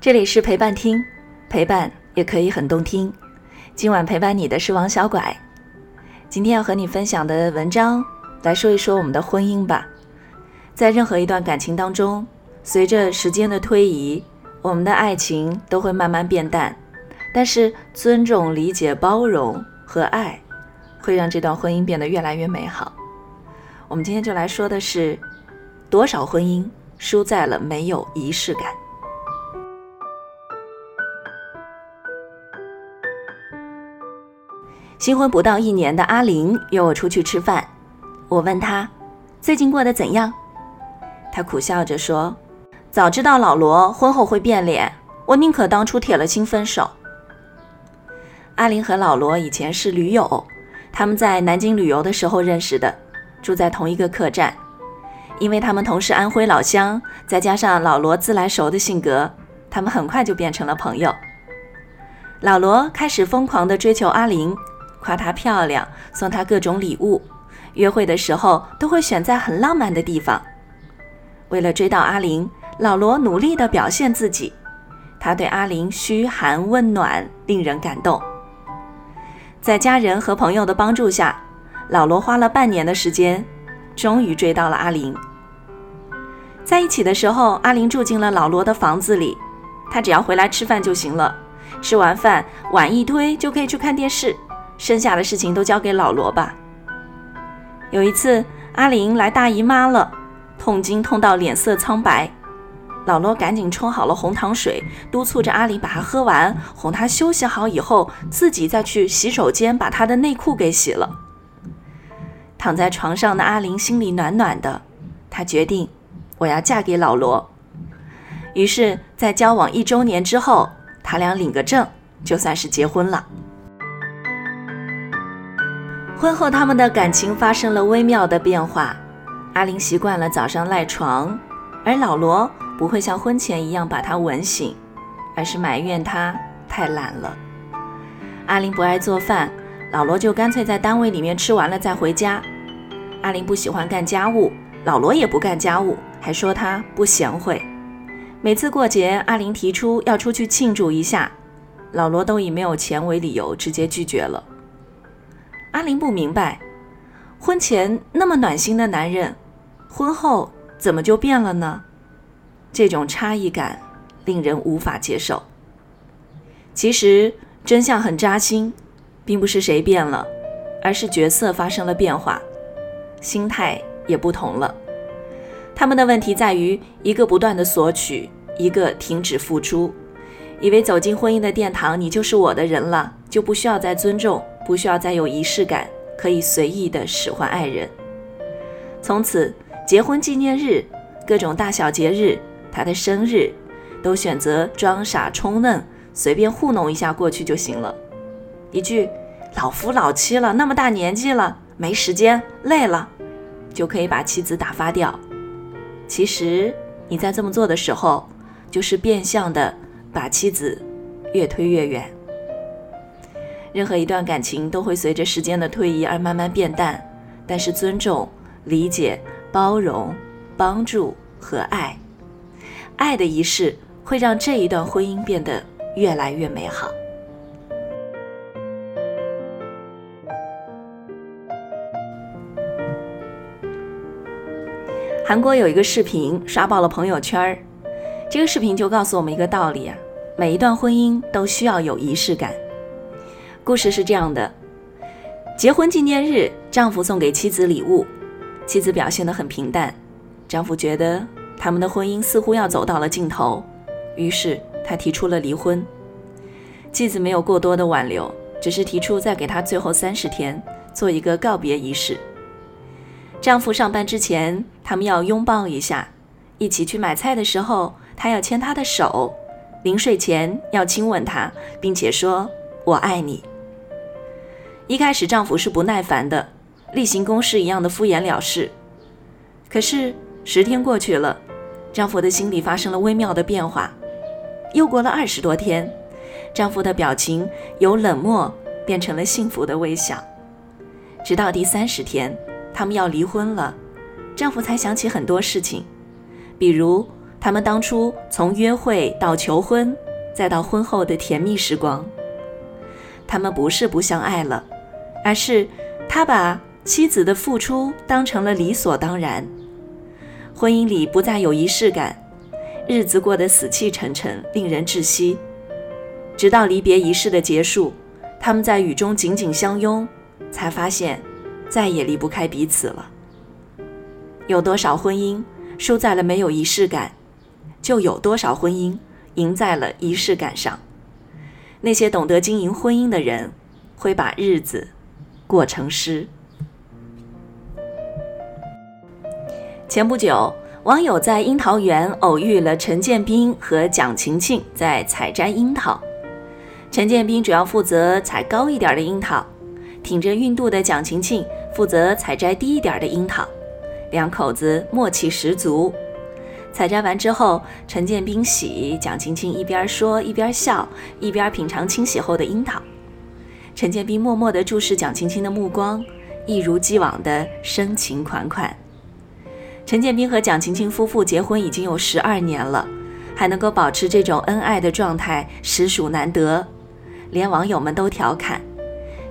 这里是陪伴听，陪伴也可以很动听。今晚陪伴你的是王小拐。今天要和你分享的文章，来说一说我们的婚姻吧。在任何一段感情当中，随着时间的推移，我们的爱情都会慢慢变淡。但是，尊重、理解、包容和爱，会让这段婚姻变得越来越美好。我们今天就来说的是，多少婚姻输在了没有仪式感。新婚不到一年的阿玲约我出去吃饭，我问她最近过得怎样，她苦笑着说：“早知道老罗婚后会变脸，我宁可当初铁了心分手。”阿玲和老罗以前是驴友，他们在南京旅游的时候认识的，住在同一个客栈。因为他们同是安徽老乡，再加上老罗自来熟的性格，他们很快就变成了朋友。老罗开始疯狂地追求阿玲。夸她漂亮，送她各种礼物，约会的时候都会选在很浪漫的地方。为了追到阿玲，老罗努力地表现自己，他对阿玲嘘寒问暖，令人感动。在家人和朋友的帮助下，老罗花了半年的时间，终于追到了阿玲。在一起的时候，阿玲住进了老罗的房子里，他只要回来吃饭就行了，吃完饭碗一推就可以去看电视。剩下的事情都交给老罗吧。有一次，阿玲来大姨妈了，痛经痛到脸色苍白，老罗赶紧冲好了红糖水，督促着阿玲把它喝完，哄她休息好以后，自己再去洗手间把她的内裤给洗了。躺在床上的阿玲心里暖暖的，她决定我要嫁给老罗。于是，在交往一周年之后，他俩领个证，就算是结婚了。婚后，他们的感情发生了微妙的变化。阿玲习惯了早上赖床，而老罗不会像婚前一样把她吻醒，而是埋怨她太懒了。阿玲不爱做饭，老罗就干脆在单位里面吃完了再回家。阿玲不喜欢干家务，老罗也不干家务，还说她不贤惠。每次过节，阿玲提出要出去庆祝一下，老罗都以没有钱为理由，直接拒绝了。阿玲不明白，婚前那么暖心的男人，婚后怎么就变了呢？这种差异感令人无法接受。其实真相很扎心，并不是谁变了，而是角色发生了变化，心态也不同了。他们的问题在于，一个不断的索取，一个停止付出，以为走进婚姻的殿堂，你就是我的人了，就不需要再尊重。不需要再有仪式感，可以随意的使唤爱人。从此，结婚纪念日、各种大小节日、他的生日，都选择装傻充愣，随便糊弄一下过去就行了。一句“老夫老妻了，那么大年纪了，没时间，累了”，就可以把妻子打发掉。其实你在这么做的时候，就是变相的把妻子越推越远。任何一段感情都会随着时间的推移而慢慢变淡，但是尊重、理解、包容、帮助和爱，爱的仪式会让这一段婚姻变得越来越美好。韩国有一个视频刷爆了朋友圈儿，这个视频就告诉我们一个道理：每一段婚姻都需要有仪式感。故事是这样的：结婚纪念日，丈夫送给妻子礼物，妻子表现得很平淡。丈夫觉得他们的婚姻似乎要走到了尽头，于是他提出了离婚。妻子没有过多的挽留，只是提出再给他最后三十天，做一个告别仪式。丈夫上班之前，他们要拥抱一下；一起去买菜的时候，他要牵她的手；临睡前要亲吻她，并且说“我爱你”。一开始，丈夫是不耐烦的，例行公事一样的敷衍了事。可是十天过去了，丈夫的心里发生了微妙的变化。又过了二十多天，丈夫的表情由冷漠变成了幸福的微笑。直到第三十天，他们要离婚了，丈夫才想起很多事情，比如他们当初从约会到求婚，再到婚后的甜蜜时光。他们不是不相爱了，而是他把妻子的付出当成了理所当然。婚姻里不再有仪式感，日子过得死气沉沉，令人窒息。直到离别仪式的结束，他们在雨中紧紧相拥，才发现再也离不开彼此了。有多少婚姻输在了没有仪式感，就有多少婚姻赢在了仪式感上。那些懂得经营婚姻的人，会把日子过程诗。前不久，网友在樱桃园偶遇了陈建斌和蒋勤勤在采摘樱桃。陈建斌主要负责采高一点的樱桃，挺着孕肚的蒋勤勤负责采摘低一点的樱桃，两口子默契十足。采摘完之后，陈建斌洗，蒋勤勤一边说一边笑，一边品尝清洗后的樱桃。陈建斌默默地注视蒋勤勤的目光，一如既往的深情款款。陈建斌和蒋勤勤夫妇结婚已经有十二年了，还能够保持这种恩爱的状态，实属难得。连网友们都调侃：“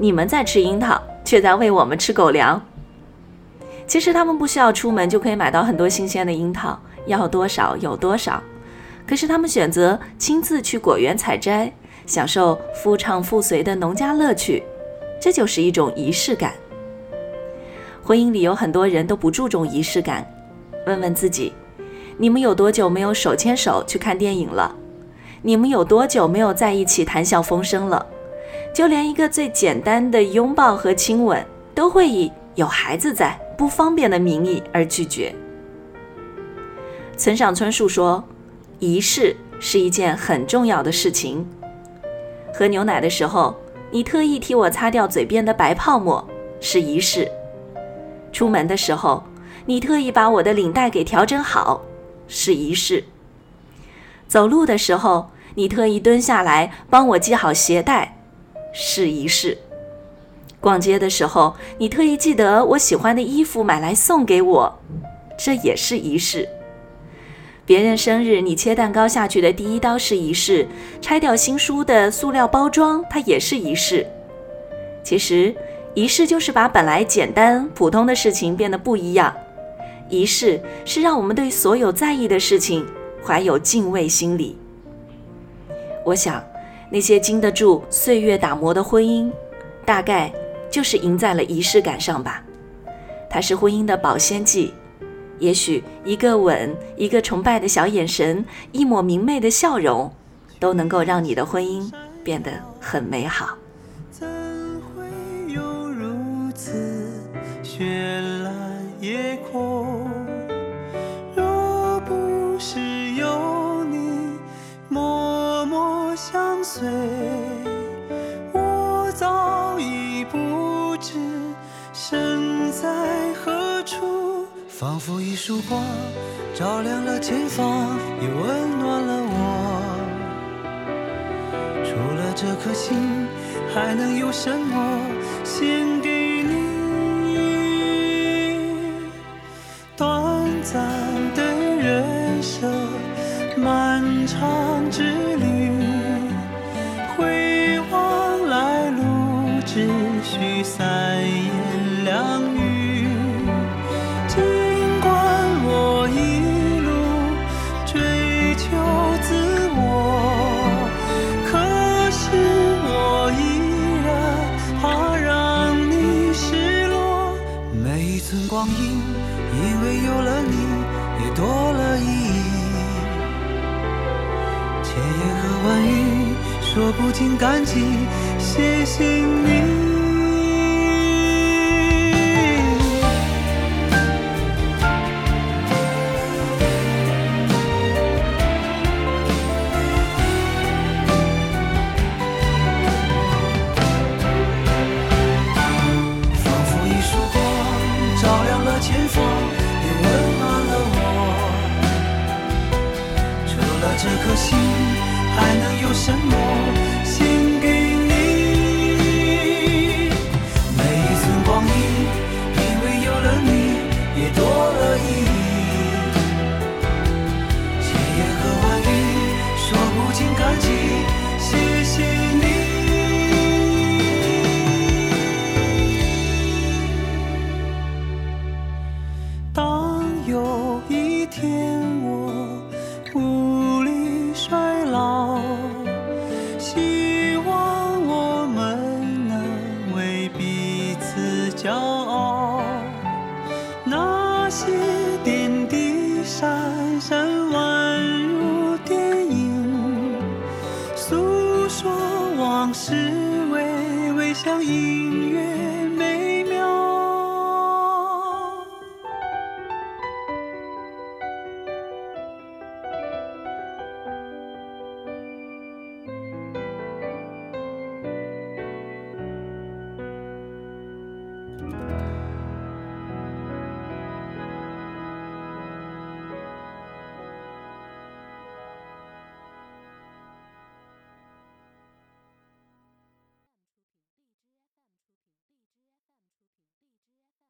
你们在吃樱桃，却在喂我们吃狗粮。”其实他们不需要出门就可以买到很多新鲜的樱桃，要多少有多少。可是他们选择亲自去果园采摘，享受夫唱妇随的农家乐趣，这就是一种仪式感。婚姻里有很多人都不注重仪式感。问问自己，你们有多久没有手牵手去看电影了？你们有多久没有在一起谈笑风生了？就连一个最简单的拥抱和亲吻，都会以有孩子在不方便的名义而拒绝。村上春树说：“仪式是一件很重要的事情。喝牛奶的时候，你特意替我擦掉嘴边的白泡沫，是仪式；出门的时候。”你特意把我的领带给调整好，是仪式。走路的时候，你特意蹲下来帮我系好鞋带，是仪式。逛街的时候，你特意记得我喜欢的衣服买来送给我，这也是仪式。别人生日，你切蛋糕下去的第一刀是仪式；拆掉新书的塑料包装，它也是仪式。其实，仪式就是把本来简单普通的事情变得不一样。仪式是让我们对所有在意的事情怀有敬畏心理。我想，那些经得住岁月打磨的婚姻，大概就是赢在了仪式感上吧。它是婚姻的保鲜剂。也许一个吻，一个崇拜的小眼神，一抹明媚的笑容，都能够让你的婚姻变得很美好。怎会有如此绚烂夜空？随，我早已不知身在何。仿佛一束光，照亮了前方，也温暖了我。除了这颗心，还能有什么献给你？短暂的人生，除了这颗心。还能有什么